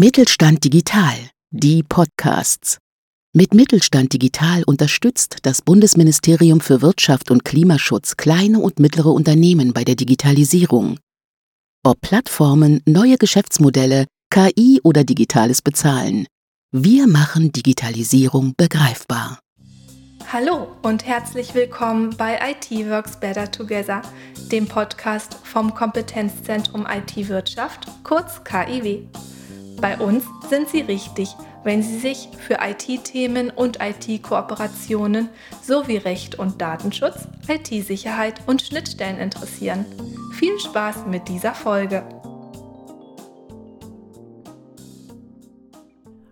Mittelstand Digital, die Podcasts. Mit Mittelstand Digital unterstützt das Bundesministerium für Wirtschaft und Klimaschutz kleine und mittlere Unternehmen bei der Digitalisierung. Ob Plattformen, neue Geschäftsmodelle, KI oder digitales Bezahlen. Wir machen Digitalisierung begreifbar. Hallo und herzlich willkommen bei IT Works Better Together, dem Podcast vom Kompetenzzentrum IT Wirtschaft, kurz KIW. Bei uns sind Sie richtig, wenn Sie sich für IT-Themen und IT-Kooperationen sowie Recht und Datenschutz, IT-Sicherheit und Schnittstellen interessieren. Viel Spaß mit dieser Folge!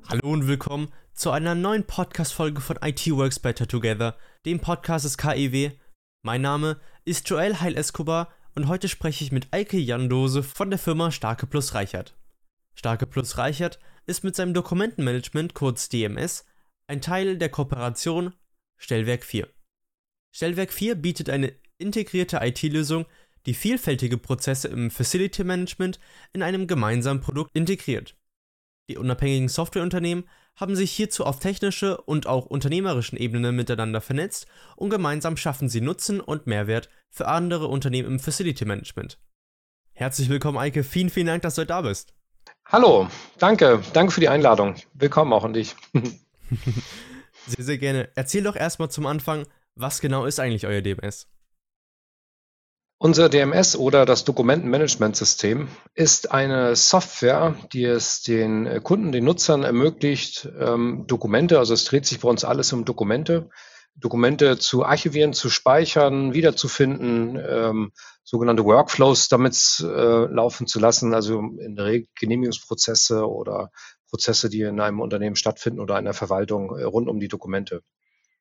Hallo und willkommen zu einer neuen Podcast-Folge von IT Works Better Together, dem Podcast des KIW. Mein Name ist Joel Heil Escobar und heute spreche ich mit Eike Jandose von der Firma Starke Plus Reichert. Starke Plus Reichert ist mit seinem Dokumentenmanagement, kurz DMS, ein Teil der Kooperation Stellwerk 4. Stellwerk 4 bietet eine integrierte IT-Lösung, die vielfältige Prozesse im Facility Management in einem gemeinsamen Produkt integriert. Die unabhängigen Softwareunternehmen haben sich hierzu auf technische und auch unternehmerischen Ebenen miteinander vernetzt und gemeinsam schaffen sie Nutzen und Mehrwert für andere Unternehmen im Facility Management. Herzlich willkommen, Eike. Vielen, vielen Dank, dass du da bist. Hallo, danke, danke für die Einladung. Willkommen auch an dich. sehr, sehr gerne. Erzähl doch erstmal zum Anfang, was genau ist eigentlich euer DMS? Unser DMS oder das Dokumentenmanagementsystem ist eine Software, die es den Kunden, den Nutzern ermöglicht, ähm, Dokumente, also es dreht sich bei uns alles um Dokumente, Dokumente zu archivieren, zu speichern, wiederzufinden, ähm, sogenannte Workflows damit äh, laufen zu lassen, also in der Regel Genehmigungsprozesse oder Prozesse, die in einem Unternehmen stattfinden oder einer Verwaltung äh, rund um die Dokumente.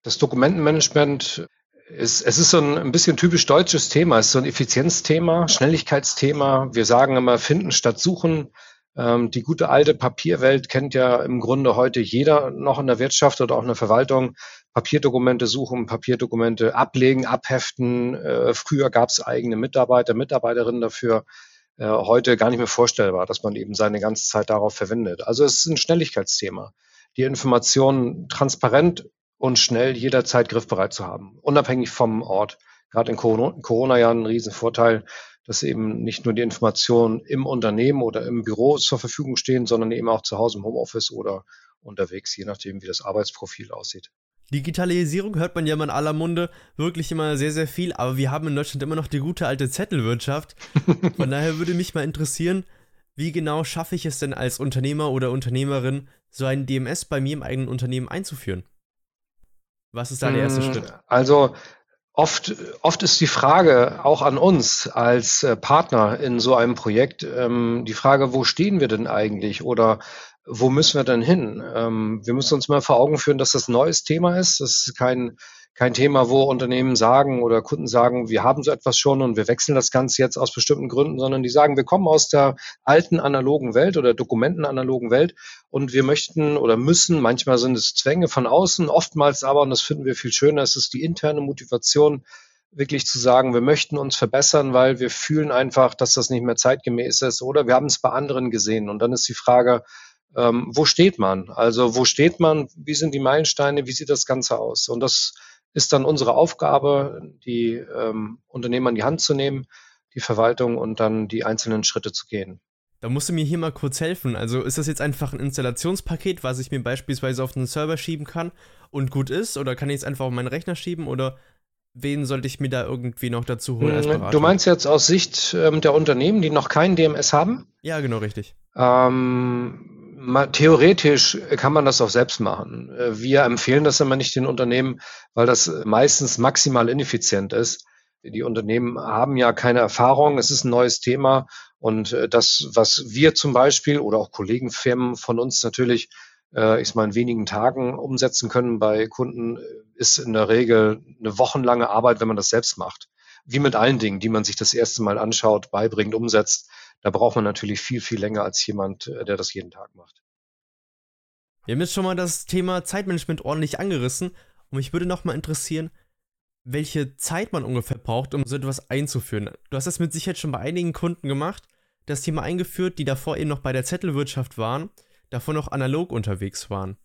Das Dokumentenmanagement ist, es ist so ein, ein bisschen typisch deutsches Thema. Es ist so ein Effizienzthema, Schnelligkeitsthema. Wir sagen immer finden statt suchen. Ähm, die gute alte Papierwelt kennt ja im Grunde heute jeder noch in der Wirtschaft oder auch in der Verwaltung. Papierdokumente suchen, Papierdokumente ablegen, abheften. Äh, früher gab es eigene Mitarbeiter, Mitarbeiterinnen dafür. Äh, heute gar nicht mehr vorstellbar, dass man eben seine ganze Zeit darauf verwendet. Also es ist ein Schnelligkeitsthema. Die Informationen transparent und schnell jederzeit griffbereit zu haben, unabhängig vom Ort. Gerade in Corona-Jahren ein Riesenvorteil, dass eben nicht nur die Informationen im Unternehmen oder im Büro zur Verfügung stehen, sondern eben auch zu Hause im Homeoffice oder unterwegs, je nachdem, wie das Arbeitsprofil aussieht. Digitalisierung hört man ja mal in aller Munde wirklich immer sehr, sehr viel, aber wir haben in Deutschland immer noch die gute alte Zettelwirtschaft. Von daher würde mich mal interessieren, wie genau schaffe ich es denn als Unternehmer oder Unternehmerin, so ein DMS bei mir im eigenen Unternehmen einzuführen? Was ist da der erste hm, Schritt? Also Oft, oft ist die Frage auch an uns als äh, Partner in so einem Projekt ähm, die Frage, wo stehen wir denn eigentlich oder wo müssen wir denn hin? Ähm, wir müssen uns mal vor Augen führen, dass das ein neues Thema ist. Das ist kein, kein Thema, wo Unternehmen sagen oder Kunden sagen, wir haben so etwas schon und wir wechseln das Ganze jetzt aus bestimmten Gründen, sondern die sagen, wir kommen aus der alten analogen Welt oder dokumentenanalogen Welt und wir möchten oder müssen, manchmal sind es Zwänge von außen, oftmals aber, und das finden wir viel schöner, es ist die interne Motivation, wirklich zu sagen, wir möchten uns verbessern, weil wir fühlen einfach, dass das nicht mehr zeitgemäß ist oder wir haben es bei anderen gesehen. Und dann ist die Frage, ähm, wo steht man? Also wo steht man? Wie sind die Meilensteine? Wie sieht das Ganze aus? Und das ist dann unsere Aufgabe, die ähm, Unternehmen an die Hand zu nehmen, die Verwaltung und dann die einzelnen Schritte zu gehen. Da musst du mir hier mal kurz helfen. Also ist das jetzt einfach ein Installationspaket, was ich mir beispielsweise auf den Server schieben kann und gut ist? Oder kann ich es einfach auf meinen Rechner schieben? Oder wen sollte ich mir da irgendwie noch dazu holen hm, Berater? Du meinst jetzt aus Sicht ähm, der Unternehmen, die noch kein DMS haben? Ja, genau, richtig. Ähm, theoretisch kann man das auch selbst machen. Äh, wir empfehlen das immer nicht den Unternehmen, weil das meistens maximal ineffizient ist. Die Unternehmen haben ja keine Erfahrung, es ist ein neues Thema und äh, das, was wir zum Beispiel oder auch Kollegenfirmen von uns natürlich, äh, ich mal in wenigen Tagen umsetzen können bei Kunden, ist in der Regel eine wochenlange Arbeit, wenn man das selbst macht. Wie mit allen Dingen, die man sich das erste Mal anschaut, beibringt, umsetzt da braucht man natürlich viel, viel länger als jemand, äh, der das jeden Tag macht. Wir haben jetzt schon mal das Thema Zeitmanagement ordentlich angerissen und mich würde nochmal interessieren, welche Zeit man ungefähr braucht, um so etwas einzuführen. Du hast das mit Sicherheit schon bei einigen Kunden gemacht, das Thema eingeführt, die davor eben noch bei der Zettelwirtschaft waren. davon noch analog unterwegs waren.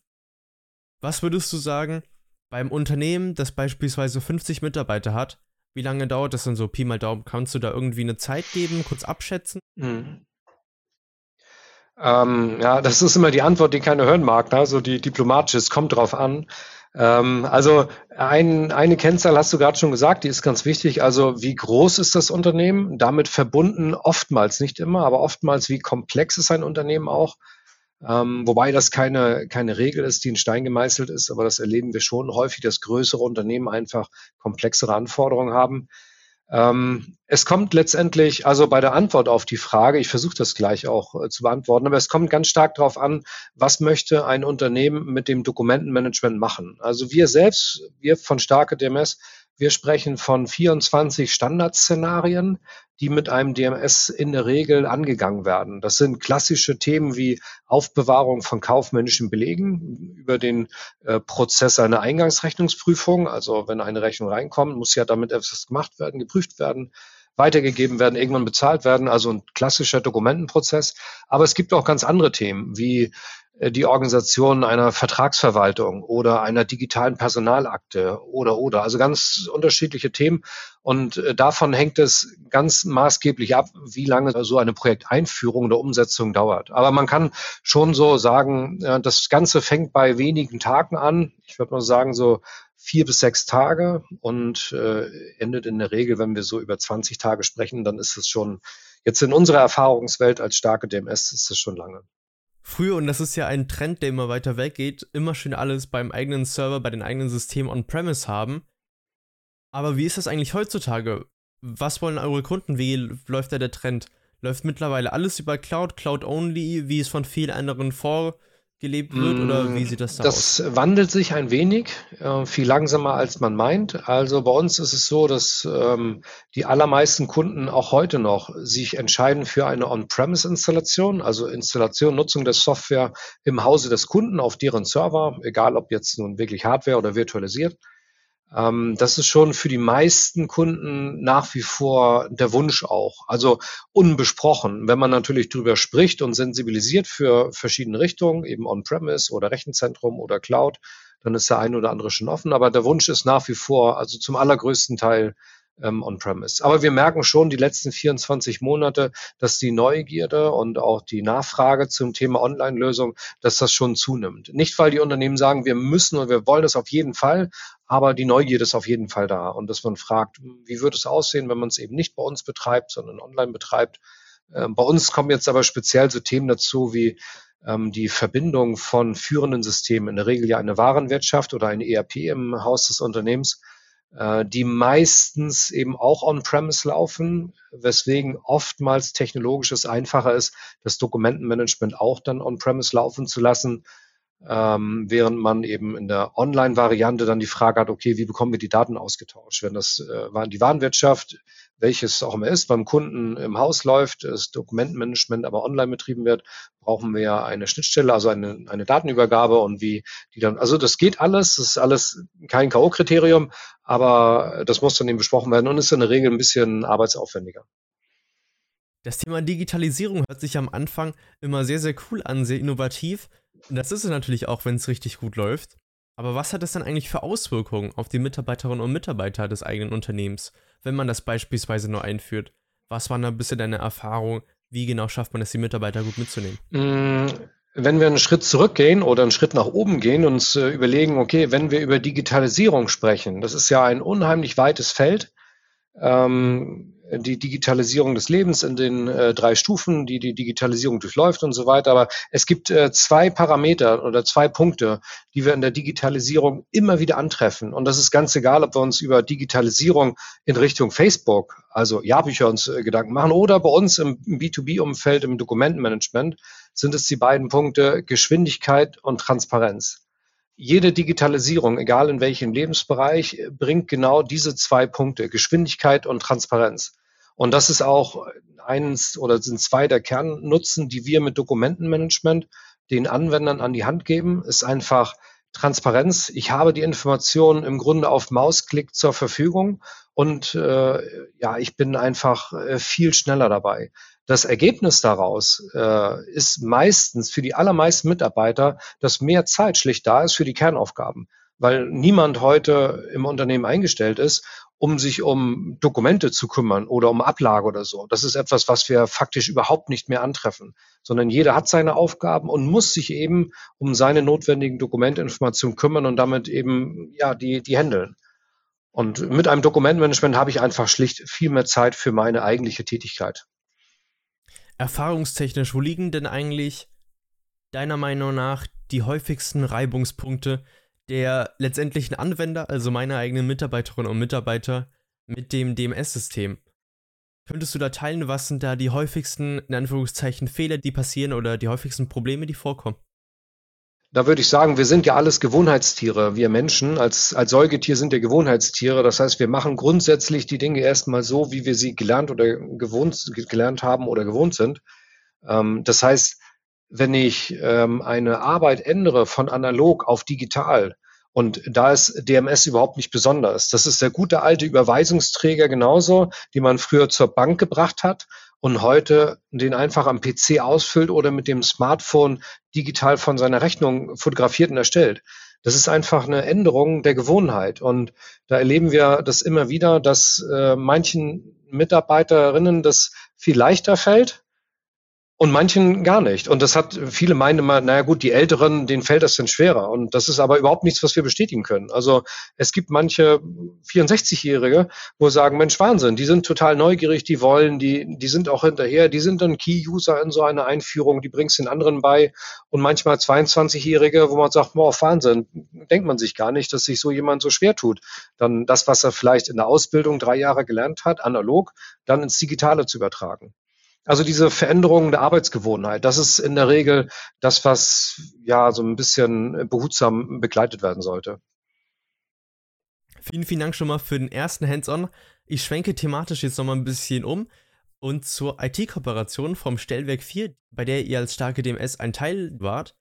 Was würdest du sagen, beim Unternehmen, das beispielsweise 50 Mitarbeiter hat, wie lange dauert das denn so? Pi mal Daumen, kannst du da irgendwie eine Zeit geben, kurz abschätzen? Mhm. Ähm, ja, das ist immer die Antwort, die keiner hören mag. Ne? Also die diplomatische, es kommt drauf an. Ähm, also ein, eine Kennzahl hast du gerade schon gesagt, die ist ganz wichtig. Also wie groß ist das Unternehmen? Damit verbunden oftmals, nicht immer, aber oftmals, wie komplex ist ein Unternehmen auch? Ähm, wobei das keine, keine Regel ist, die in Stein gemeißelt ist, aber das erleben wir schon häufig, dass größere Unternehmen einfach komplexere Anforderungen haben. Ähm, es kommt letztendlich, also bei der Antwort auf die Frage, ich versuche das gleich auch äh, zu beantworten, aber es kommt ganz stark darauf an, was möchte ein Unternehmen mit dem Dokumentenmanagement machen. Also wir selbst, wir von Starke DMS, wir sprechen von 24 Standardszenarien, die mit einem DMS in der Regel angegangen werden. Das sind klassische Themen wie Aufbewahrung von kaufmännischen Belegen über den äh, Prozess einer Eingangsrechnungsprüfung. Also wenn eine Rechnung reinkommt, muss ja damit etwas gemacht werden, geprüft werden weitergegeben werden, irgendwann bezahlt werden, also ein klassischer Dokumentenprozess. Aber es gibt auch ganz andere Themen wie die Organisation einer Vertragsverwaltung oder einer digitalen Personalakte oder oder also ganz unterschiedliche Themen und äh, davon hängt es ganz maßgeblich ab, wie lange so eine Projekteinführung oder Umsetzung dauert. Aber man kann schon so sagen, das Ganze fängt bei wenigen Tagen an. Ich würde mal sagen so vier bis sechs Tage und äh, endet in der Regel, wenn wir so über 20 Tage sprechen, dann ist es schon jetzt in unserer Erfahrungswelt als starke DMS ist es schon lange früher, und das ist ja ein Trend, der immer weiter weggeht, immer schön alles beim eigenen Server, bei den eigenen Systemen on-premise haben. Aber wie ist das eigentlich heutzutage? Was wollen eure Kunden? Wie läuft da der Trend? Läuft mittlerweile alles über Cloud, Cloud-only, wie es von vielen anderen vor gelebt wird oder wie sieht das da das aus? Das wandelt sich ein wenig, äh, viel langsamer als man meint. Also bei uns ist es so, dass ähm, die allermeisten Kunden auch heute noch sich entscheiden für eine On-Premise-Installation, also Installation, Nutzung der Software im Hause des Kunden auf deren Server, egal ob jetzt nun wirklich Hardware oder virtualisiert. Ähm, das ist schon für die meisten Kunden nach wie vor der Wunsch auch. Also unbesprochen. Wenn man natürlich drüber spricht und sensibilisiert für verschiedene Richtungen, eben On-Premise oder Rechenzentrum oder Cloud, dann ist der ein oder andere schon offen. Aber der Wunsch ist nach wie vor, also zum allergrößten Teil ähm, on-premise. Aber wir merken schon die letzten 24 Monate, dass die Neugierde und auch die Nachfrage zum Thema Online-Lösung, dass das schon zunimmt. Nicht, weil die Unternehmen sagen, wir müssen und wir wollen das auf jeden Fall, aber die Neugierde ist auf jeden Fall da. Und dass man fragt, wie wird es aussehen, wenn man es eben nicht bei uns betreibt, sondern online betreibt. Ähm, bei uns kommen jetzt aber speziell so Themen dazu wie ähm, die Verbindung von führenden Systemen, in der Regel ja eine Warenwirtschaft oder ein ERP im Haus des Unternehmens, äh, die meistens eben auch on-premise laufen, weswegen oftmals technologisch es einfacher ist, das Dokumentenmanagement auch dann on-premise laufen zu lassen, ähm, während man eben in der Online-Variante dann die Frage hat, okay, wie bekommen wir die Daten ausgetauscht? Wenn das äh, die Warenwirtschaft, welches auch immer ist, beim Kunden im Haus läuft, das Dokumentenmanagement aber online betrieben wird, brauchen wir eine Schnittstelle, also eine, eine Datenübergabe und wie die dann, also das geht alles, das ist alles kein K.O.-Kriterium, aber das muss dann eben besprochen werden und ist in der Regel ein bisschen arbeitsaufwendiger. Das Thema Digitalisierung hört sich am Anfang immer sehr, sehr cool an, sehr innovativ. Das ist es natürlich auch, wenn es richtig gut läuft. Aber was hat das dann eigentlich für Auswirkungen auf die Mitarbeiterinnen und Mitarbeiter des eigenen Unternehmens, wenn man das beispielsweise nur einführt? Was waren da bisher deine Erfahrungen? Wie genau schafft man es, die Mitarbeiter gut mitzunehmen? Mm, wenn wir einen Schritt zurückgehen oder einen Schritt nach oben gehen und uns äh, überlegen, okay, wenn wir über Digitalisierung sprechen, das ist ja ein unheimlich weites Feld. Ähm, die Digitalisierung des Lebens in den äh, drei Stufen, die die Digitalisierung durchläuft und so weiter. Aber es gibt äh, zwei Parameter oder zwei Punkte, die wir in der Digitalisierung immer wieder antreffen. Und das ist ganz egal, ob wir uns über Digitalisierung in Richtung Facebook, also Jahrbücher uns äh, Gedanken machen oder bei uns im, im B2B-Umfeld, im Dokumentenmanagement, sind es die beiden Punkte Geschwindigkeit und Transparenz jede Digitalisierung, egal in welchem Lebensbereich, bringt genau diese zwei Punkte, Geschwindigkeit und Transparenz. Und das ist auch eins oder sind zwei der Kernnutzen, die wir mit Dokumentenmanagement den Anwendern an die Hand geben, ist einfach Transparenz. Ich habe die Informationen im Grunde auf Mausklick zur Verfügung und äh, ja, ich bin einfach äh, viel schneller dabei. Das Ergebnis daraus äh, ist meistens für die allermeisten Mitarbeiter, dass mehr Zeit schlicht da ist für die Kernaufgaben, weil niemand heute im Unternehmen eingestellt ist, um sich um Dokumente zu kümmern oder um Ablage oder so. Das ist etwas, was wir faktisch überhaupt nicht mehr antreffen, sondern jeder hat seine Aufgaben und muss sich eben um seine notwendigen Dokumentinformationen kümmern und damit eben ja die die handeln. Und mit einem Dokumentmanagement habe ich einfach schlicht viel mehr Zeit für meine eigentliche Tätigkeit erfahrungstechnisch, wo liegen denn eigentlich deiner Meinung nach die häufigsten Reibungspunkte der letztendlichen Anwender, also meiner eigenen Mitarbeiterinnen und Mitarbeiter, mit dem DMS-System? Könntest du da teilen, was sind da die häufigsten, in Anführungszeichen, Fehler, die passieren oder die häufigsten Probleme, die vorkommen? Da würde ich sagen, wir sind ja alles Gewohnheitstiere. Wir Menschen als, als Säugetier sind ja Gewohnheitstiere. Das heißt, wir machen grundsätzlich die Dinge erstmal so, wie wir sie gelernt oder gewohnt, gelernt haben oder gewohnt sind. Ähm, das heißt, wenn ich ähm, eine Arbeit ändere von analog auf digital, und da ist DMS überhaupt nicht besonders. Das ist der gute alte Überweisungsträger genauso, die man früher zur Bank gebracht hat und heute den einfach am PC ausfüllt oder mit dem Smartphone digital von seiner Rechnung fotografiert und erstellt. Das ist einfach eine Änderung der Gewohnheit. Und da erleben wir das immer wieder, dass äh, manchen Mitarbeiterinnen das viel leichter fällt, und manchen gar nicht. Und das hat, viele meinen immer, naja gut, die Älteren, denen fällt das dann schwerer. Und das ist aber überhaupt nichts, was wir bestätigen können. Also es gibt manche 64-Jährige, wo sagen, Mensch, Wahnsinn, die sind total neugierig, die wollen, die, die sind auch hinterher, die sind dann Key-User in so einer Einführung, die bringst den anderen bei. Und manchmal 22-Jährige, wo man sagt, boah, Wahnsinn, denkt man sich gar nicht, dass sich so jemand so schwer tut. Dann das, was er vielleicht in der Ausbildung drei Jahre gelernt hat, analog, dann ins Digitale zu übertragen. Also diese Veränderung der Arbeitsgewohnheit, das ist in der Regel das, was ja so ein bisschen behutsam begleitet werden sollte. Vielen, vielen Dank schon mal für den ersten Hands-on. Ich schwenke thematisch jetzt nochmal ein bisschen um und zur IT-Kooperation vom Stellwerk 4, bei der ihr als starke DMS ein Teil wart.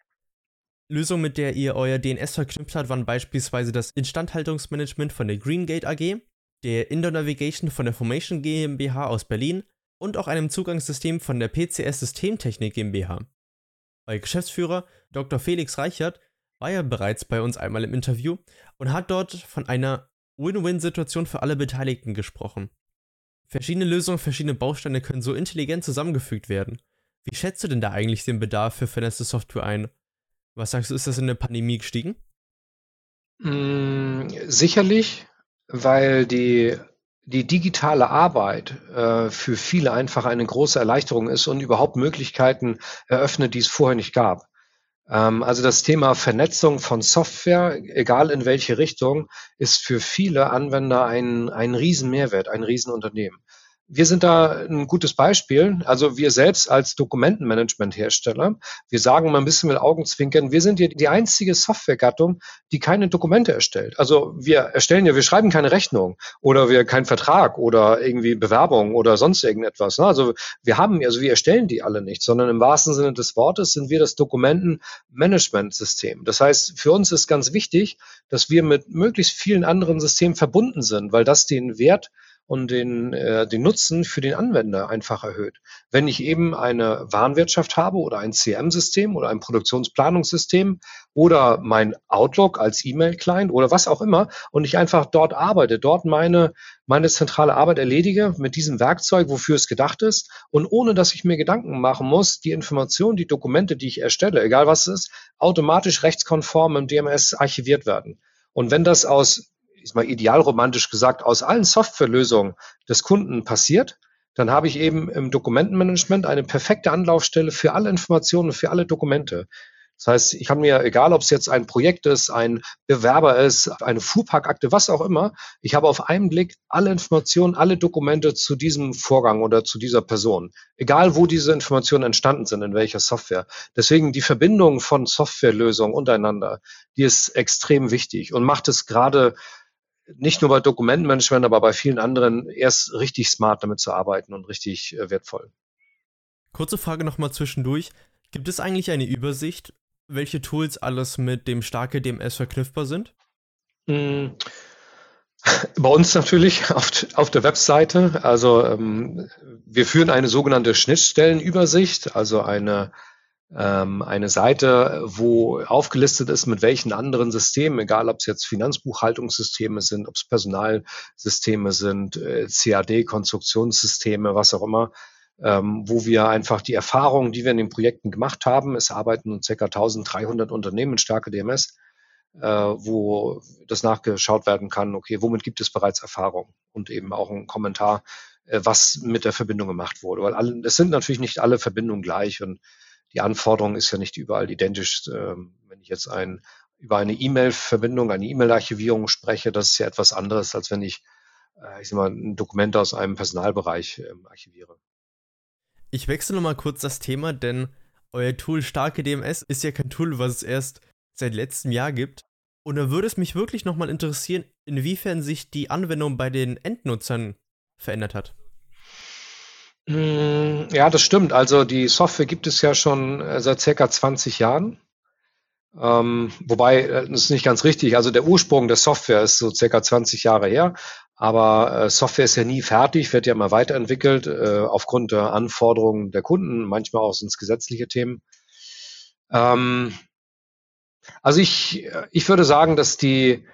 Lösungen, mit der ihr euer DNS verknüpft habt, waren beispielsweise das Instandhaltungsmanagement von der Greengate AG, der Indoor Navigation von der Formation GmbH aus Berlin und auch einem Zugangssystem von der PCS Systemtechnik GmbH. Euer Geschäftsführer Dr. Felix Reichert war ja bereits bei uns einmal im Interview und hat dort von einer Win-Win-Situation für alle Beteiligten gesprochen. Verschiedene Lösungen, verschiedene Bausteine können so intelligent zusammengefügt werden. Wie schätzt du denn da eigentlich den Bedarf für vernetzte Software ein? Was sagst du, ist das in der Pandemie gestiegen? Mm, sicherlich, weil die die digitale Arbeit äh, für viele einfach eine große Erleichterung ist und überhaupt Möglichkeiten eröffnet, die es vorher nicht gab. Ähm, also das Thema Vernetzung von Software, egal in welche Richtung, ist für viele Anwender ein, ein Riesenmehrwert, ein Riesenunternehmen. Wir sind da ein gutes Beispiel. Also wir selbst als Dokumentenmanagement-Hersteller, wir sagen mal ein bisschen mit Augenzwinkern, wir sind hier die einzige Softwaregattung, die keine Dokumente erstellt. Also wir erstellen ja, wir schreiben keine Rechnung oder wir keinen Vertrag oder irgendwie Bewerbung oder sonst irgendetwas. Ne? Also wir haben, also wir erstellen die alle nicht, sondern im wahrsten Sinne des Wortes sind wir das Dokumentenmanagement-System. Das heißt, für uns ist ganz wichtig, dass wir mit möglichst vielen anderen Systemen verbunden sind, weil das den Wert und den, äh, den Nutzen für den Anwender einfach erhöht. Wenn ich eben eine Warenwirtschaft habe oder ein CM-System oder ein Produktionsplanungssystem oder mein Outlook als E-Mail-Client oder was auch immer und ich einfach dort arbeite, dort meine, meine zentrale Arbeit erledige mit diesem Werkzeug, wofür es gedacht ist und ohne dass ich mir Gedanken machen muss, die Informationen, die Dokumente, die ich erstelle, egal was es ist, automatisch rechtskonform im DMS archiviert werden. Und wenn das aus ist mal idealromantisch gesagt, aus allen Softwarelösungen des Kunden passiert, dann habe ich eben im Dokumentenmanagement eine perfekte Anlaufstelle für alle Informationen, für alle Dokumente. Das heißt, ich kann mir, egal ob es jetzt ein Projekt ist, ein Bewerber ist, eine Fuhrparkakte, was auch immer, ich habe auf einen Blick alle Informationen, alle Dokumente zu diesem Vorgang oder zu dieser Person. Egal, wo diese Informationen entstanden sind, in welcher Software. Deswegen die Verbindung von Softwarelösungen untereinander, die ist extrem wichtig und macht es gerade nicht nur bei Dokumentenmanagement, aber bei vielen anderen erst richtig smart damit zu arbeiten und richtig äh, wertvoll. Kurze Frage nochmal zwischendurch. Gibt es eigentlich eine Übersicht, welche Tools alles mit dem starke DMS verknüpfbar sind? Mm. Bei uns natürlich auf, auf der Webseite. Also ähm, wir führen eine sogenannte Schnittstellenübersicht, also eine eine Seite, wo aufgelistet ist, mit welchen anderen Systemen, egal ob es jetzt Finanzbuchhaltungssysteme sind, ob es Personalsysteme sind, äh, CAD-Konstruktionssysteme, was auch immer, ähm, wo wir einfach die Erfahrungen, die wir in den Projekten gemacht haben, es arbeiten ca. 1300 Unternehmen starke DMS, äh, wo das nachgeschaut werden kann, okay, womit gibt es bereits Erfahrung und eben auch ein Kommentar, äh, was mit der Verbindung gemacht wurde. Weil alle, es sind natürlich nicht alle Verbindungen gleich und die Anforderung ist ja nicht überall identisch. Ähm, wenn ich jetzt ein, über eine E-Mail-Verbindung, eine E-Mail-Archivierung spreche, das ist ja etwas anderes, als wenn ich, äh, ich sag mal, ein Dokument aus einem Personalbereich ähm, archiviere. Ich wechsle nochmal kurz das Thema, denn euer Tool Starke DMS ist ja kein Tool, was es erst seit letztem Jahr gibt. Und da würde es mich wirklich nochmal interessieren, inwiefern sich die Anwendung bei den Endnutzern verändert hat. Hm, ja, das stimmt. Also die Software gibt es ja schon äh, seit circa 20 Jahren. Ähm, wobei, äh, das ist nicht ganz richtig. Also der Ursprung der Software ist so circa 20 Jahre her. Aber äh, Software ist ja nie fertig, wird ja immer weiterentwickelt, äh, aufgrund der Anforderungen der Kunden. Manchmal auch sind es gesetzliche Themen. Ähm, also ich, ich würde sagen, dass die,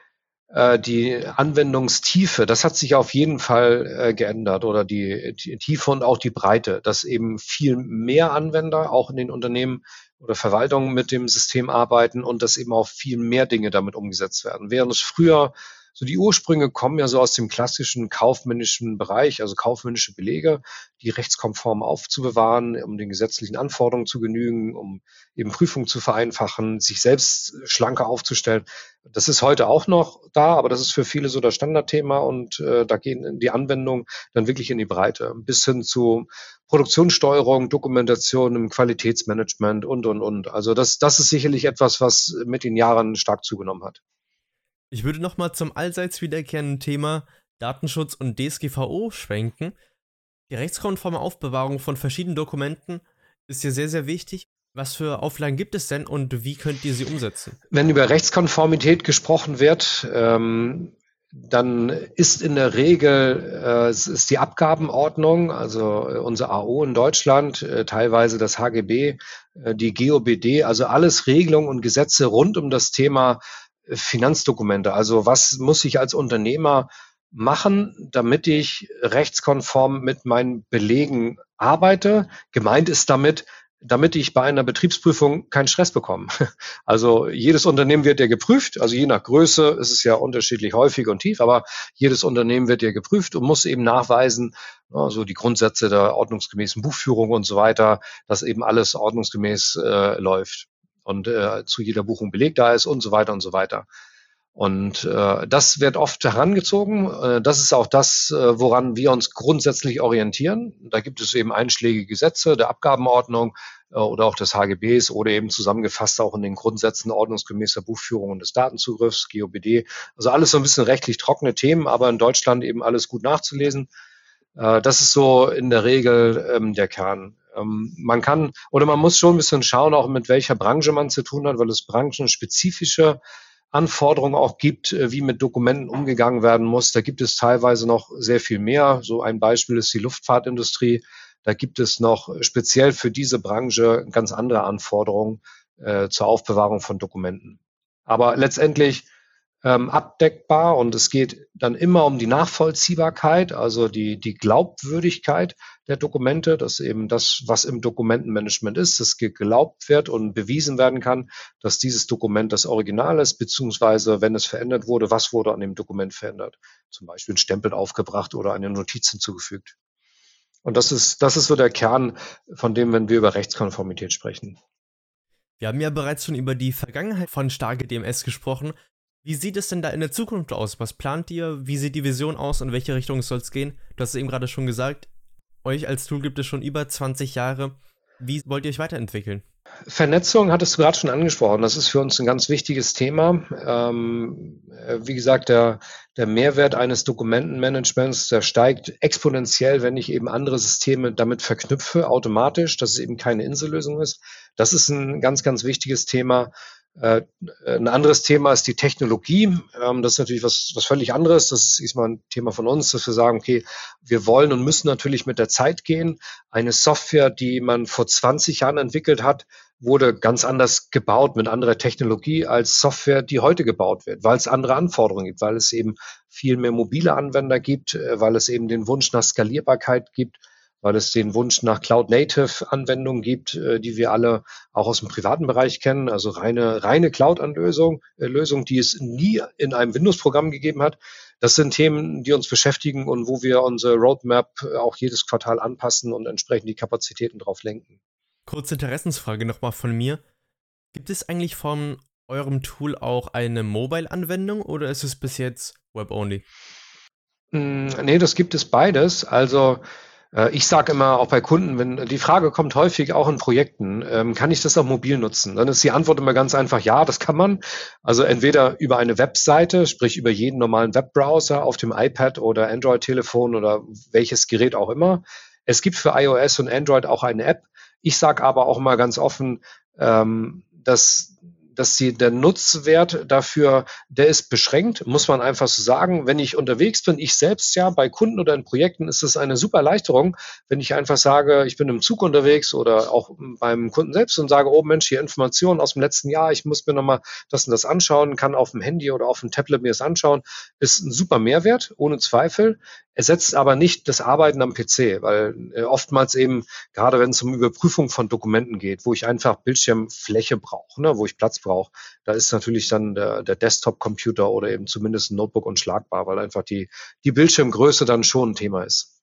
äh, die Anwendungstiefe, das hat sich auf jeden Fall äh, geändert oder die, die Tiefe und auch die Breite, dass eben viel mehr Anwender auch in den Unternehmen oder Verwaltungen mit dem System arbeiten und dass eben auch viel mehr Dinge damit umgesetzt werden. Während es früher so die Ursprünge kommen ja so aus dem klassischen kaufmännischen Bereich, also kaufmännische Belege, die rechtskonform aufzubewahren, um den gesetzlichen Anforderungen zu genügen, um eben Prüfungen zu vereinfachen, sich selbst schlanker aufzustellen. Das ist heute auch noch da, aber das ist für viele so das Standardthema und äh, da gehen die Anwendungen dann wirklich in die Breite, bis hin zu Produktionssteuerung, Dokumentation im Qualitätsmanagement und, und, und. Also das, das ist sicherlich etwas, was mit den Jahren stark zugenommen hat. Ich würde nochmal zum allseits wiederkehrenden Thema Datenschutz und DSGVO schwenken. Die rechtskonforme Aufbewahrung von verschiedenen Dokumenten ist ja sehr, sehr wichtig. Was für Auflagen gibt es denn und wie könnt ihr sie umsetzen? Wenn über Rechtskonformität gesprochen wird, ähm, dann ist in der Regel äh, ist die Abgabenordnung, also äh, unser AO in Deutschland, äh, teilweise das HGB, äh, die GOBD, also alles Regelungen und Gesetze rund um das Thema Finanzdokumente. Also was muss ich als Unternehmer machen, damit ich rechtskonform mit meinen Belegen arbeite? Gemeint ist damit, damit ich bei einer Betriebsprüfung keinen Stress bekomme. Also jedes Unternehmen wird ja geprüft, also je nach Größe ist es ja unterschiedlich häufig und tief, aber jedes Unternehmen wird ja geprüft und muss eben nachweisen, also die Grundsätze der ordnungsgemäßen Buchführung und so weiter, dass eben alles ordnungsgemäß äh, läuft und äh, zu jeder Buchung Beleg da ist und so weiter und so weiter. Und äh, das wird oft herangezogen. Äh, das ist auch das, äh, woran wir uns grundsätzlich orientieren. Da gibt es eben einschlägige Gesetze der Abgabenordnung äh, oder auch des HGBs oder eben zusammengefasst auch in den Grundsätzen ordnungsgemäßer Buchführung und des Datenzugriffs, GOBD. Also alles so ein bisschen rechtlich trockene Themen, aber in Deutschland eben alles gut nachzulesen. Äh, das ist so in der Regel ähm, der Kern. Ähm, man kann oder man muss schon ein bisschen schauen, auch mit welcher Branche man zu tun hat, weil es branchenspezifische Anforderungen auch gibt, äh, wie mit Dokumenten umgegangen werden muss. Da gibt es teilweise noch sehr viel mehr. So ein Beispiel ist die Luftfahrtindustrie. Da gibt es noch speziell für diese Branche ganz andere Anforderungen äh, zur Aufbewahrung von Dokumenten. Aber letztendlich ähm, abdeckbar und es geht dann immer um die Nachvollziehbarkeit, also die, die Glaubwürdigkeit der Dokumente, dass eben das, was im Dokumentenmanagement ist, das geglaubt wird und bewiesen werden kann, dass dieses Dokument das Original ist, beziehungsweise wenn es verändert wurde, was wurde an dem Dokument verändert. Zum Beispiel ein Stempel aufgebracht oder eine Notiz hinzugefügt. Und das ist, das ist so der Kern von dem, wenn wir über Rechtskonformität sprechen. Wir haben ja bereits schon über die Vergangenheit von starke DMS gesprochen. Wie sieht es denn da in der Zukunft aus? Was plant ihr? Wie sieht die Vision aus? In welche Richtung soll es gehen? Du hast es eben gerade schon gesagt, euch als Tool gibt es schon über 20 Jahre. Wie wollt ihr euch weiterentwickeln? Vernetzung hattest du gerade schon angesprochen. Das ist für uns ein ganz wichtiges Thema. Ähm, wie gesagt, der, der Mehrwert eines Dokumentenmanagements, der steigt exponentiell, wenn ich eben andere Systeme damit verknüpfe, automatisch, dass es eben keine Insellösung ist. Das ist ein ganz, ganz wichtiges Thema. Äh, ein anderes Thema ist die Technologie. Ähm, das ist natürlich was, was völlig anderes. Das ist diesmal ein Thema von uns, dass wir sagen, okay, wir wollen und müssen natürlich mit der Zeit gehen. Eine Software, die man vor 20 Jahren entwickelt hat, wurde ganz anders gebaut mit anderer Technologie als Software, die heute gebaut wird, weil es andere Anforderungen gibt, weil es eben viel mehr mobile Anwender gibt, äh, weil es eben den Wunsch nach Skalierbarkeit gibt weil es den Wunsch nach Cloud-Native-Anwendungen gibt, äh, die wir alle auch aus dem privaten Bereich kennen, also reine, reine Cloud-Anlösung, äh, Lösung, die es nie in einem Windows-Programm gegeben hat. Das sind Themen, die uns beschäftigen und wo wir unsere Roadmap äh, auch jedes Quartal anpassen und entsprechend die Kapazitäten drauf lenken. Kurze Interessensfrage nochmal von mir. Gibt es eigentlich von eurem Tool auch eine Mobile-Anwendung oder ist es bis jetzt Web-only? Mm, nee, das gibt es beides. Also ich sage immer auch bei Kunden, wenn die Frage kommt häufig auch in Projekten, ähm, kann ich das auch mobil nutzen? Dann ist die Antwort immer ganz einfach, ja, das kann man. Also entweder über eine Webseite, sprich über jeden normalen Webbrowser auf dem iPad oder Android-Telefon oder welches Gerät auch immer. Es gibt für iOS und Android auch eine App. Ich sage aber auch mal ganz offen, ähm, dass dass sie der Nutzwert dafür, der ist beschränkt, muss man einfach so sagen. Wenn ich unterwegs bin, ich selbst ja bei Kunden oder in Projekten, ist es eine super Erleichterung, wenn ich einfach sage, ich bin im Zug unterwegs oder auch beim Kunden selbst und sage, oh Mensch, hier Informationen aus dem letzten Jahr, ich muss mir nochmal das und das anschauen, kann auf dem Handy oder auf dem Tablet mir das anschauen, ist ein super Mehrwert, ohne Zweifel ersetzt aber nicht das Arbeiten am PC, weil äh, oftmals eben, gerade wenn es um Überprüfung von Dokumenten geht, wo ich einfach Bildschirmfläche brauche, ne, wo ich Platz brauche, da ist natürlich dann der, der Desktop-Computer oder eben zumindest ein Notebook unschlagbar, weil einfach die, die Bildschirmgröße dann schon ein Thema ist.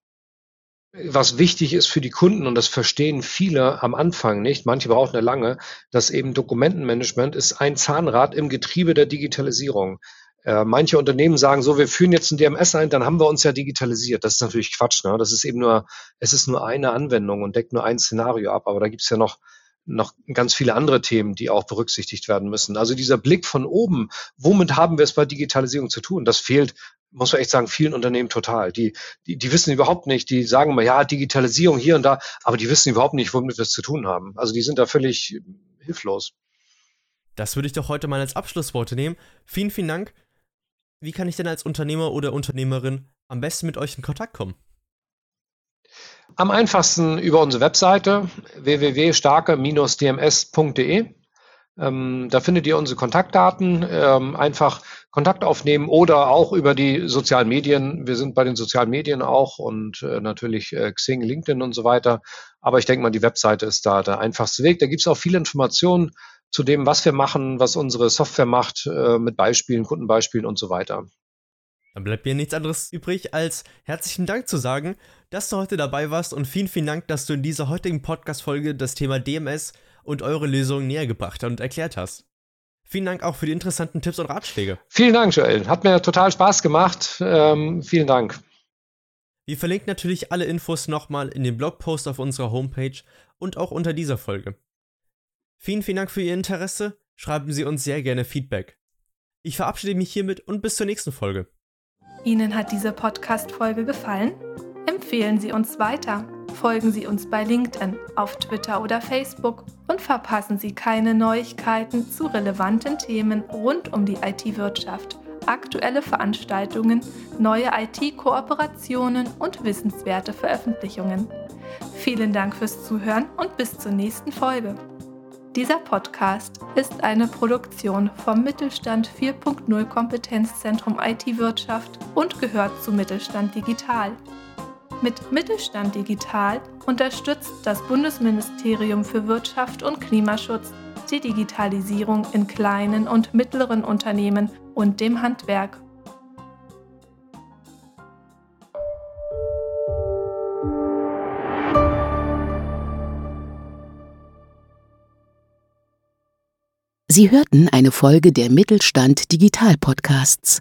Was wichtig ist für die Kunden, und das verstehen viele am Anfang nicht, manche brauchen ja lange, dass eben Dokumentenmanagement ist ein Zahnrad im Getriebe der Digitalisierung. Äh, manche Unternehmen sagen so, wir führen jetzt ein DMS ein, dann haben wir uns ja digitalisiert. Das ist natürlich Quatsch. Ne? Das ist eben nur, es ist nur eine Anwendung und deckt nur ein Szenario ab. Aber da gibt es ja noch noch ganz viele andere Themen, die auch berücksichtigt werden müssen. Also dieser Blick von oben, womit haben wir es bei Digitalisierung zu tun? Das fehlt, muss man echt sagen, vielen Unternehmen total. Die, die, die wissen überhaupt nicht, die sagen immer, ja, Digitalisierung hier und da, aber die wissen überhaupt nicht, womit wir es zu tun haben. Also die sind da völlig hilflos. Das würde ich doch heute mal als Abschlussworte nehmen. Vielen, vielen Dank wie kann ich denn als Unternehmer oder Unternehmerin am besten mit euch in Kontakt kommen? Am einfachsten über unsere Webseite www.starke-dms.de. Ähm, da findet ihr unsere Kontaktdaten. Ähm, einfach Kontakt aufnehmen oder auch über die sozialen Medien. Wir sind bei den sozialen Medien auch und äh, natürlich äh, Xing, LinkedIn und so weiter. Aber ich denke mal, die Webseite ist da der einfachste Weg. Da gibt es auch viele Informationen zu dem, was wir machen, was unsere Software macht, äh, mit Beispielen, Kundenbeispielen und so weiter. Dann bleibt mir nichts anderes übrig, als herzlichen Dank zu sagen, dass du heute dabei warst und vielen, vielen Dank, dass du in dieser heutigen Podcast-Folge das Thema DMS und eure Lösungen näher gebracht und erklärt hast. Vielen Dank auch für die interessanten Tipps und Ratschläge. Vielen Dank, Joel. Hat mir total Spaß gemacht. Ähm, vielen Dank. Wir verlinken natürlich alle Infos nochmal in dem Blogpost auf unserer Homepage und auch unter dieser Folge. Vielen, vielen Dank für Ihr Interesse. Schreiben Sie uns sehr gerne Feedback. Ich verabschiede mich hiermit und bis zur nächsten Folge. Ihnen hat diese Podcast-Folge gefallen? Empfehlen Sie uns weiter. Folgen Sie uns bei LinkedIn, auf Twitter oder Facebook und verpassen Sie keine Neuigkeiten zu relevanten Themen rund um die IT-Wirtschaft, aktuelle Veranstaltungen, neue IT-Kooperationen und wissenswerte Veröffentlichungen. Vielen Dank fürs Zuhören und bis zur nächsten Folge. Dieser Podcast ist eine Produktion vom Mittelstand 4.0 Kompetenzzentrum IT-Wirtschaft und gehört zu Mittelstand Digital. Mit Mittelstand Digital unterstützt das Bundesministerium für Wirtschaft und Klimaschutz die Digitalisierung in kleinen und mittleren Unternehmen und dem Handwerk. Sie hörten eine Folge der Mittelstand Digital Podcasts.